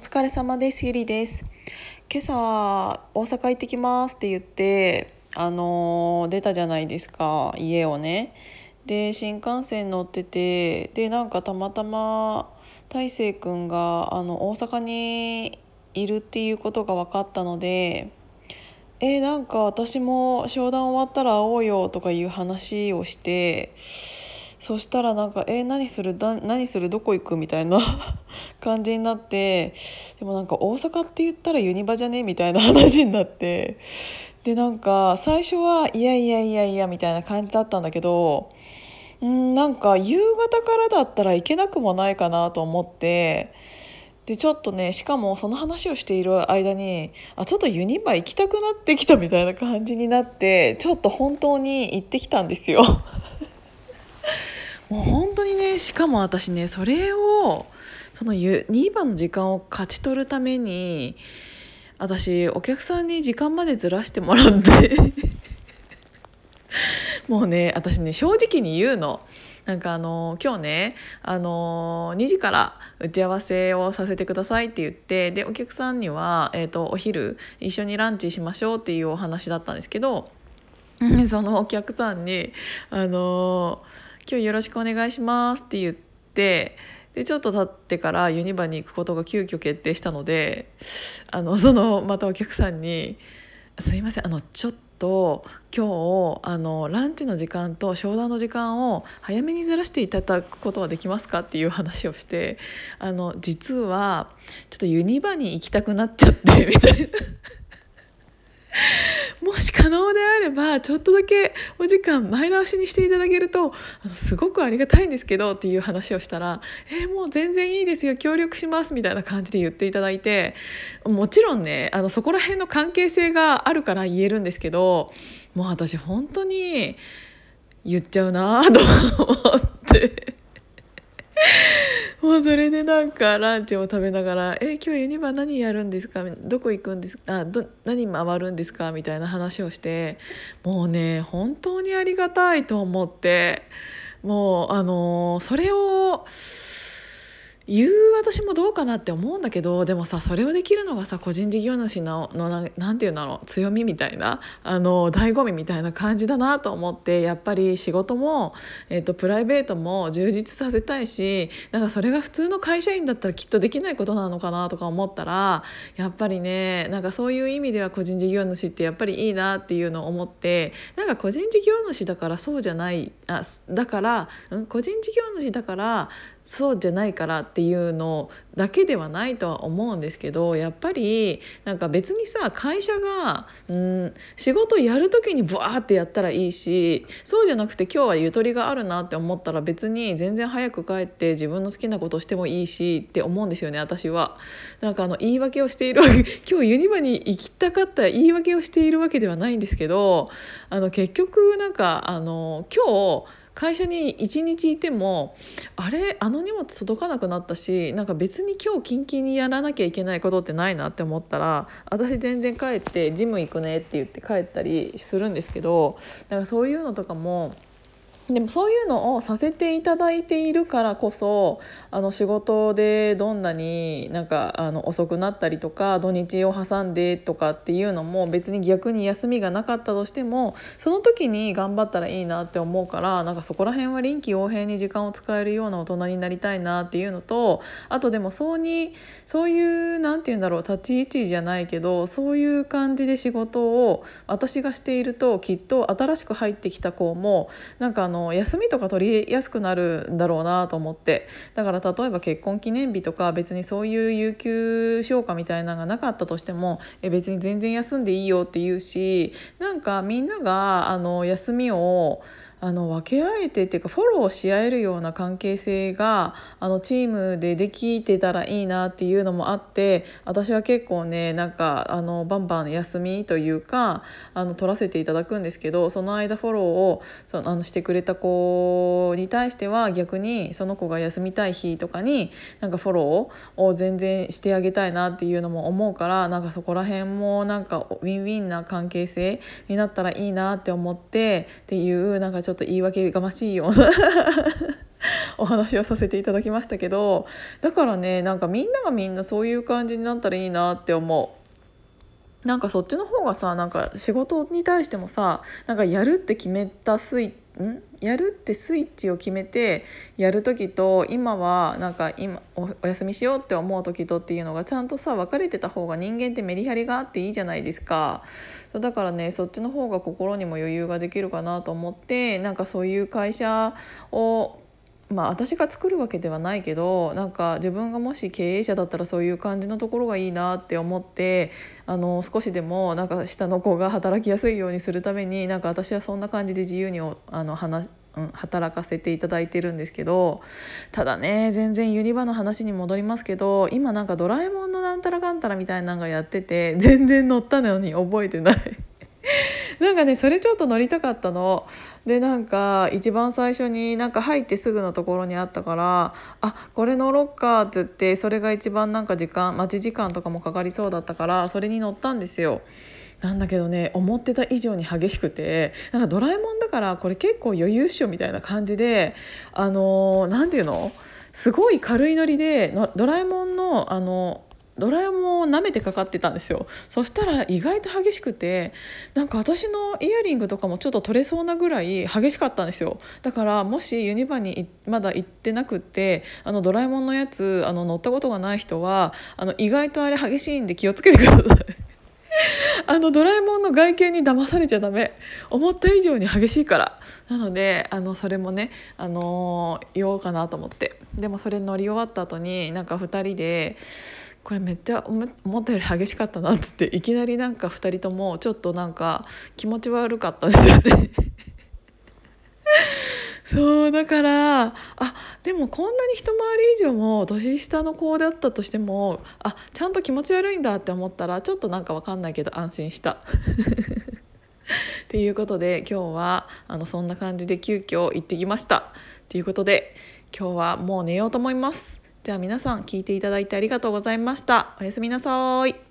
疲れ様ですゆりです。今朝大阪行ってきますって言ってあの出たじゃないですか家をね。で新幹線乗っててでなんかたまたま大成くんがあの大阪にいるっていうことが分かったのでえーなんか私も商談終わったら会おうよとかいう話をしてそしたらなんか「え何する？だ何する？どこ行く?」みたいな 感じになってでもなんか大阪って言ったらユニバじゃね？みたいな 話になってでなんか最初はいやいやいやいやみたいな感じだったんだけどんなんか夕方からだったらいけなくもないかなと思って。でちょっとねしかもその話をしている間にあちょっとユニバ行きたくなってきたみたいな感じになってちょっと本当に行ってきたんですよ。もう本当にねしかも私ねそれをそのユニバの時間を勝ち取るために私お客さんに時間までずらしてもらって もうね私ね正直に言うの。なんかあの今日ねあの2時から打ち合わせをさせてくださいって言ってでお客さんには、えー、とお昼一緒にランチしましょうっていうお話だったんですけどうんそのお客さんにあの「今日よろしくお願いします」って言ってでちょっと経ってからユニバに行くことが急遽決定したのであのそのまたお客さんに「すいませんあのちょっと今日あのランチの時間と商談の時間を早めにずらしていただくことはできますか?」っていう話をしてあの実はちょっとユニバに行きたくなっちゃってみたいな。もし可能であればちょっとだけお時間前倒しにしていただけるとあのすごくありがたいんですけどっていう話をしたら「えーもう全然いいですよ協力します」みたいな感じで言っていただいてもちろんねあのそこら辺の関係性があるから言えるんですけどもう私本当に言っちゃうなと思って。もうそれでなんかランチを食べながら「え今日ユニバ何やるんですかどこ行くんですかあど何回るんですか?」みたいな話をしてもうね本当にありがたいと思ってもうあのそれを言う私もどうかなって思うんだけどでもさそれをできるのがさ個人事業主ののななんていうんだろう強みみたいなあの醍醐味みたいな感じだなと思ってやっぱり仕事も、えっとプライベートも充実させたいしなんかそれが普通の会社員だったらきっとできないことなのかなとか思ったらやっぱりねなんかそういう意味では個人事業主ってやっぱりいいなっていうのを思ってなんか個人事業主だからそうじゃないあだから、うん、個人事業主だからそうじゃないからっていうのだけではないとは思うんですけどやっぱりなんか別にさ会社がうん仕事やる時にブワーってやったらいいしそうじゃなくて今日はゆとりがあるなって思ったら別に全然早く帰って自分の好きなことしてもいいしって思うんですよね私は。なんかあの言い訳をしている 今日ユニバに行きたかった言い訳をしているわけではないんですけどあの結局なんかあの今日会社に1日いてもあれあの荷物届かなくなったしなんか別に今日キンキンにやらなきゃいけないことってないなって思ったら私全然帰ってジム行くねって言って帰ったりするんですけどだかそういうのとかも。でもそういうのをさせていただいているからこそあの仕事でどんなになんかあの遅くなったりとか土日を挟んでとかっていうのも別に逆に休みがなかったとしてもその時に頑張ったらいいなって思うからなんかそこら辺は臨機応変に時間を使えるような大人になりたいなっていうのとあとでもそうにそういうなんて言うんだろう立ち位置じゃないけどそういう感じで仕事を私がしているときっと新しく入ってきた子もなんかあの休みとか取りやすくなるんだろうなと思って。だから例えば結婚記念日とか別にそういう有給消化みたいなのがなかったとしてもえ別に全然休んでいいよって言うしなんかみんながあの休みをあの分け合えてっていうかフォローし合えるような関係性があのチームでできてたらいいなっていうのもあって私は結構ねなんかあのバンバン休みというかあの取らせていただくんですけどその間フォローをそのあのしてくれた子に対しては逆にその子が休みたい日とかになんかフォローを全然してあげたいなっていうのも思うからなんかそこら辺もなんかウィンウィンな関係性になったらいいなって思ってっていうなんかちょっとちょっと言い訳がましいような お話をさせていただきましたけどだからねなんかみんながみんなそういう感じになったらいいなって思う。なんかそっちの方がさなんか仕事に対してもさなんかやるって決めたスイッん？やるってスイッチを決めてやる時と今はなんか今お休みしようって思う時とっていうのがちゃんとさ分かれてた方が人間ってメリハリがあっていいじゃないですか。だからねそっちの方が心にも余裕ができるかなと思ってなんかそういう会社をまあ私が作るわけではないけどなんか自分がもし経営者だったらそういう感じのところがいいなって思ってあの少しでもなんか下の子が働きやすいようにするためになんか私はそんな感じで自由にあの話うん、働かせていただいてるんですけどただね全然ユニバの話に戻りますけど今なんか「ドラえもんのなんたらかんたら」みたいなのがやってて全然乗ったのに覚えてない。なんかねそれちょっと乗りたかったの。でなんか一番最初になんか入ってすぐのところにあったからあこれ乗ろっかっつってそれが一番なんか時間待ち時間とかもかかりそうだったからそれに乗ったんですよ。なんだけどね思ってた以上に激しくてなんかドラえもんだからこれ結構余裕っしょみたいな感じであの何て言うの？すごい軽いノリでドラえもんのあのドラえもんを舐めてかかってたんですよ。そしたら意外と激しくてなんか私のイヤリングとかもちょっと取れそうなぐらい激しかったんですよ。だからもしユニバにまだ行ってなくってあのドラえもんのやつあの乗ったことがない人はあの意外とあれ激しいんで気をつけてください。あのドラえもんの外見に騙されちゃダメ。思った以上に激しいから。なのであのそれもね、あのー、言おうかなと思って。でもそれ乗り終わった後になんか2人でこれめっちゃ思ったより激しかったなっていきなりなんか2人ともちょっとなんか気持ち悪かったですよね そうだからあでもこんなに一回り以上も年下の子だったとしてもあちゃんと気持ち悪いんだって思ったらちょっとなんか分かんないけど安心した。っていうことで今日はあのそんな感じで急遽行ってきました。ということで今日はもう寝ようと思います。じゃあ皆さん聞いていただいてありがとうございました。おやすみなさい。